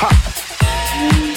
Ha.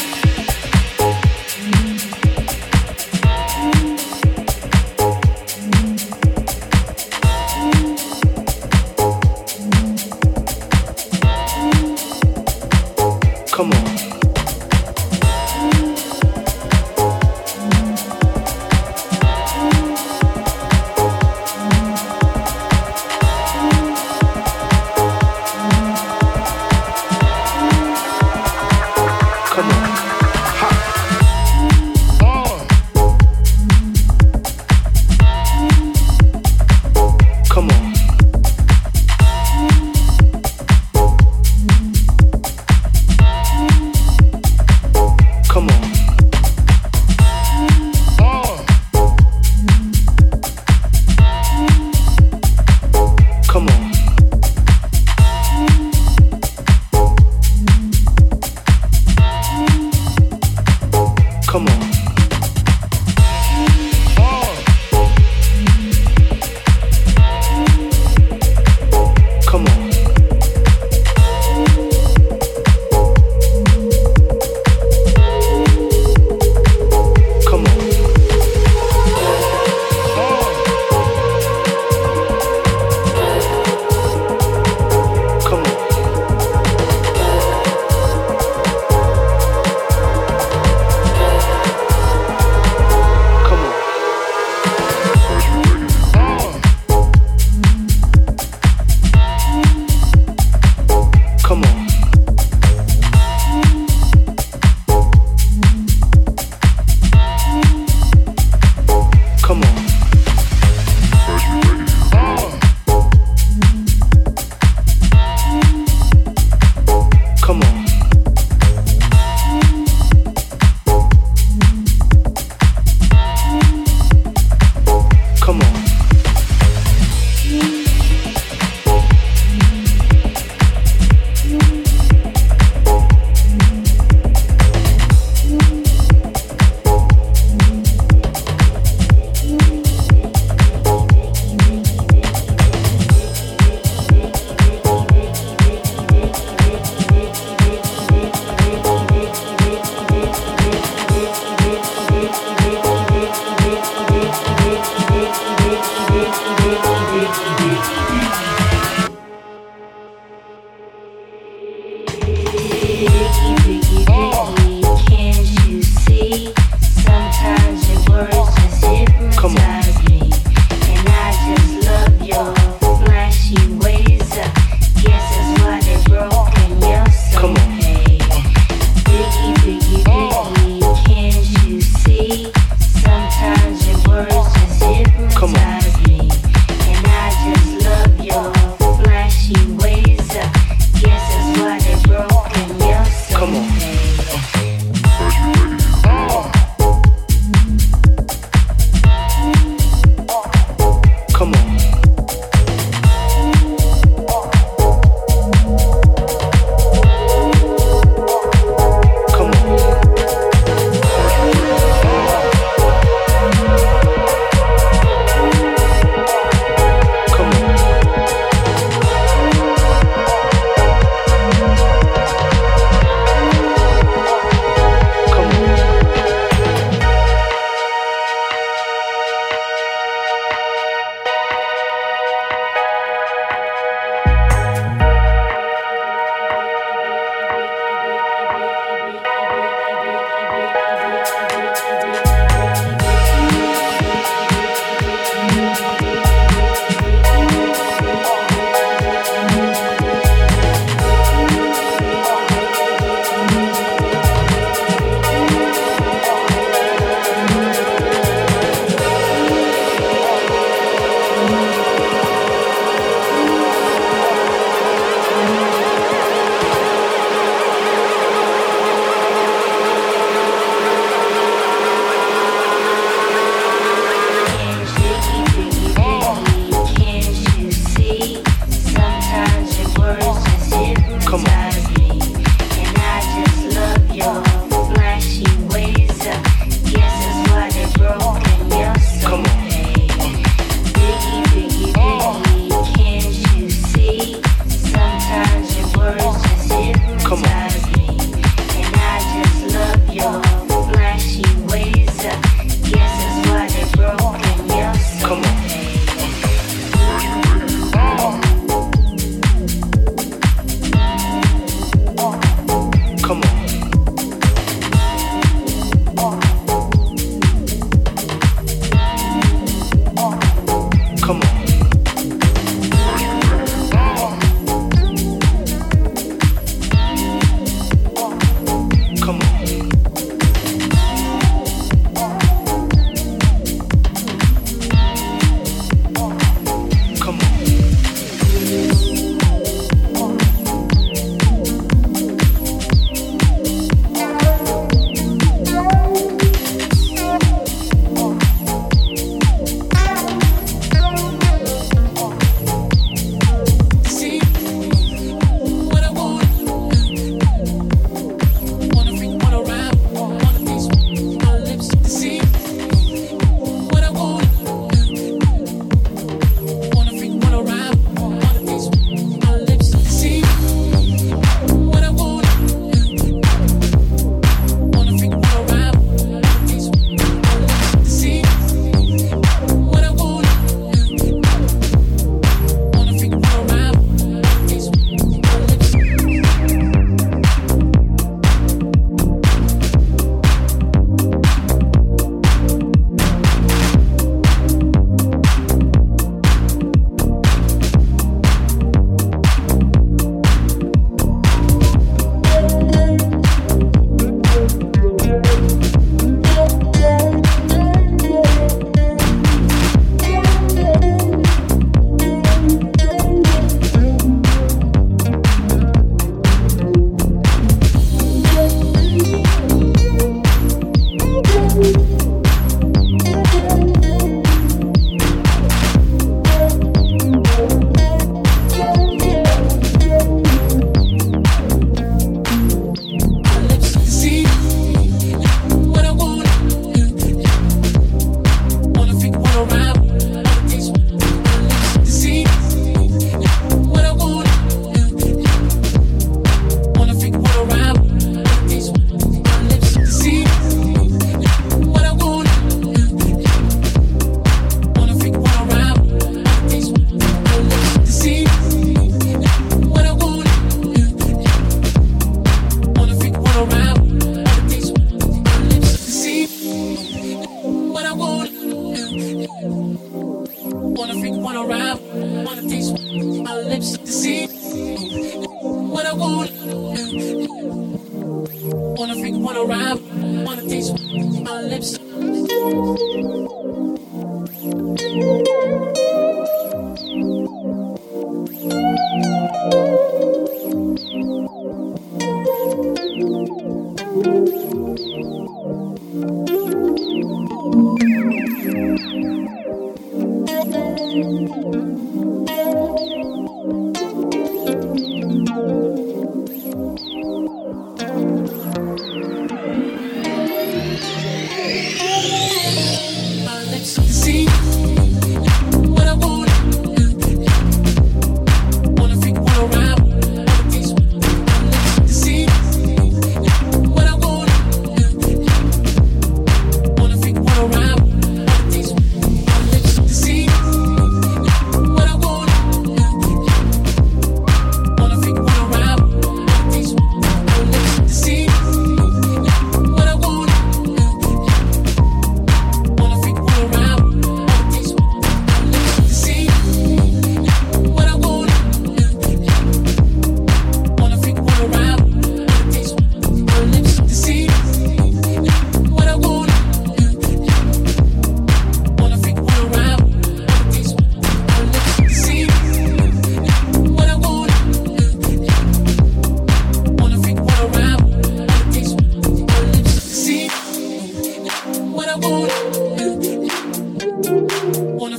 Wanna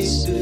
space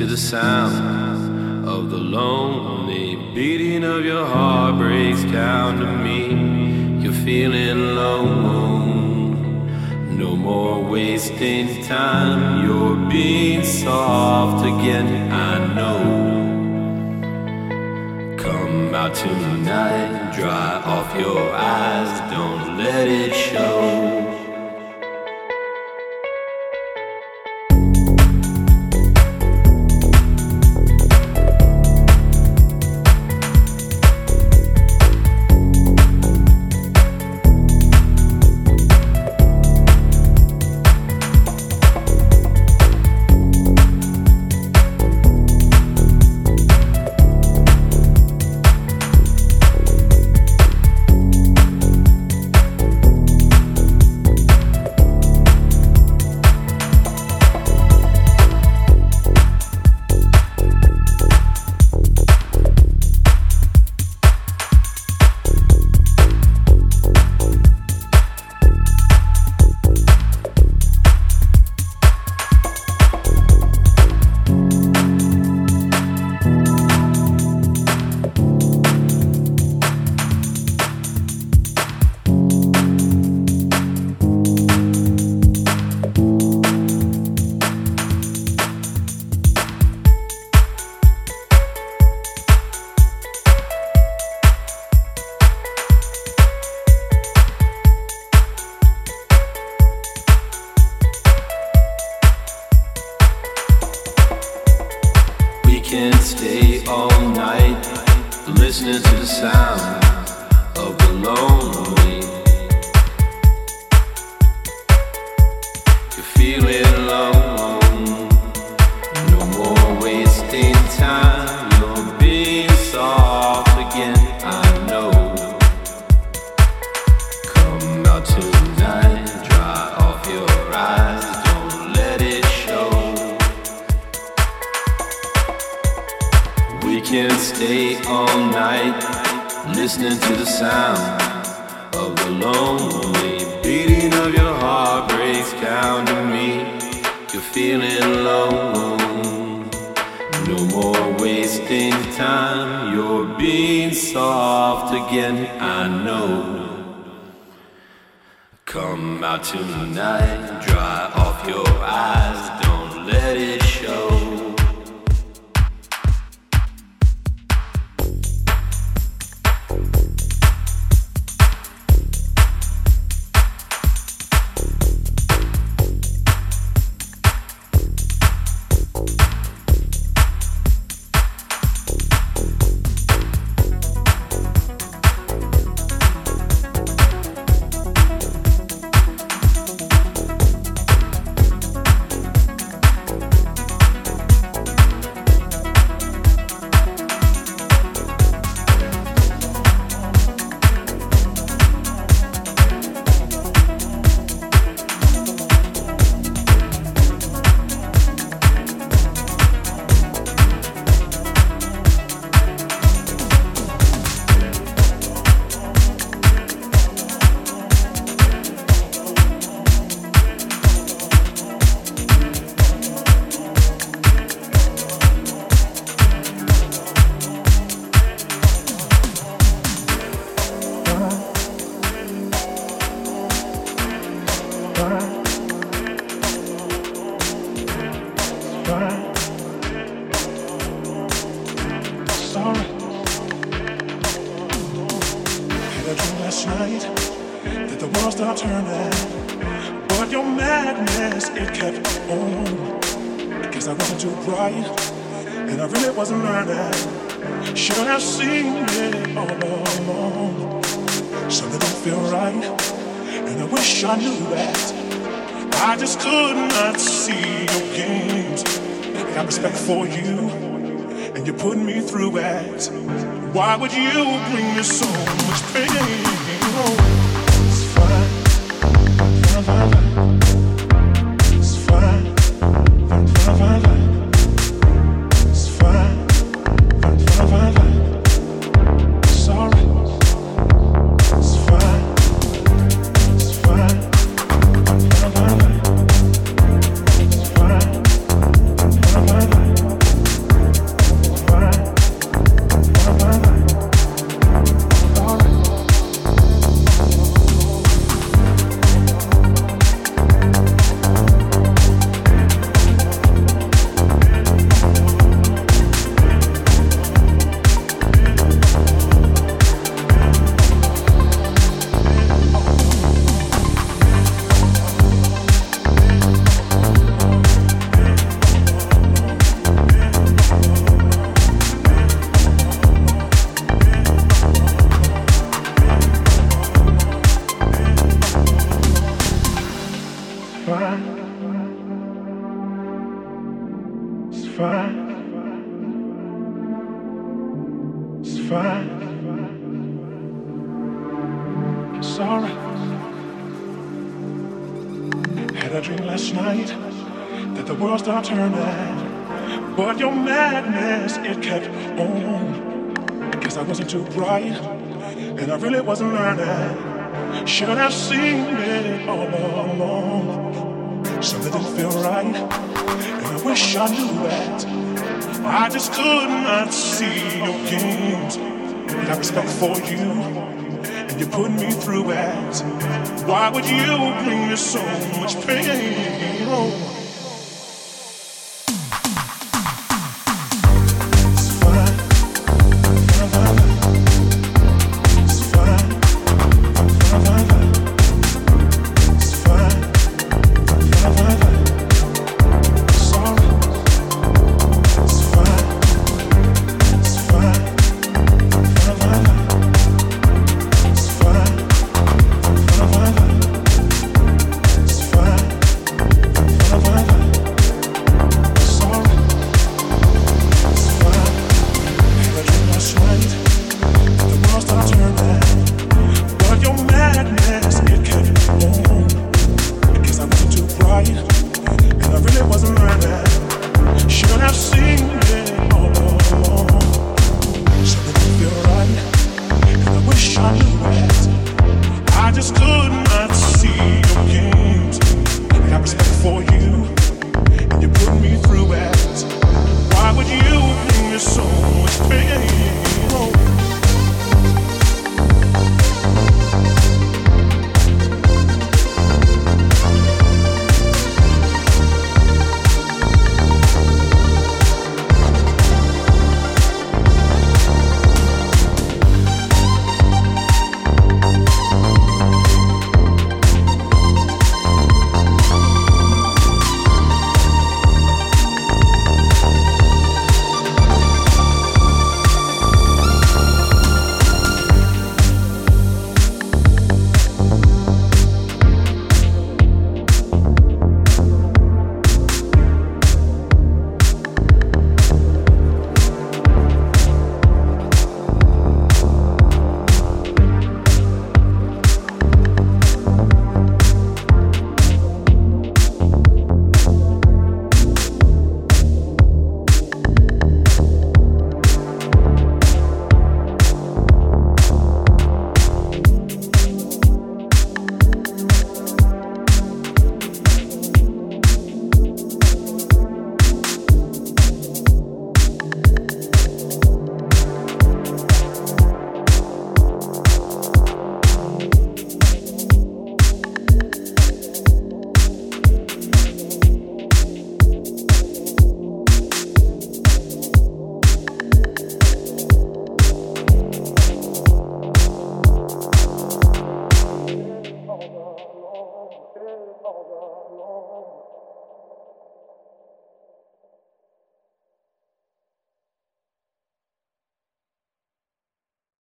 to the sound of the lonely beating of your heart breaks down to me. You're feeling alone. No more wasting time. You're being soft again. I know. Come out tonight, dry off your eyes, don't let it show. We can stay all night listening to the sound of the lonely. You're feeling listening to the sound of the lonely beating of your heart breaks down to me. You're feeling alone. No more wasting time. You're being soft again. I know. Come out tonight, dry off your eyes. Don't let it Why would you bring me so much pain? Should have seen it all along. Something didn't feel right, and I wish I knew that. I just could not see your games and I respect for you, and you put me through it. Why would you bring me so much pain? Oh.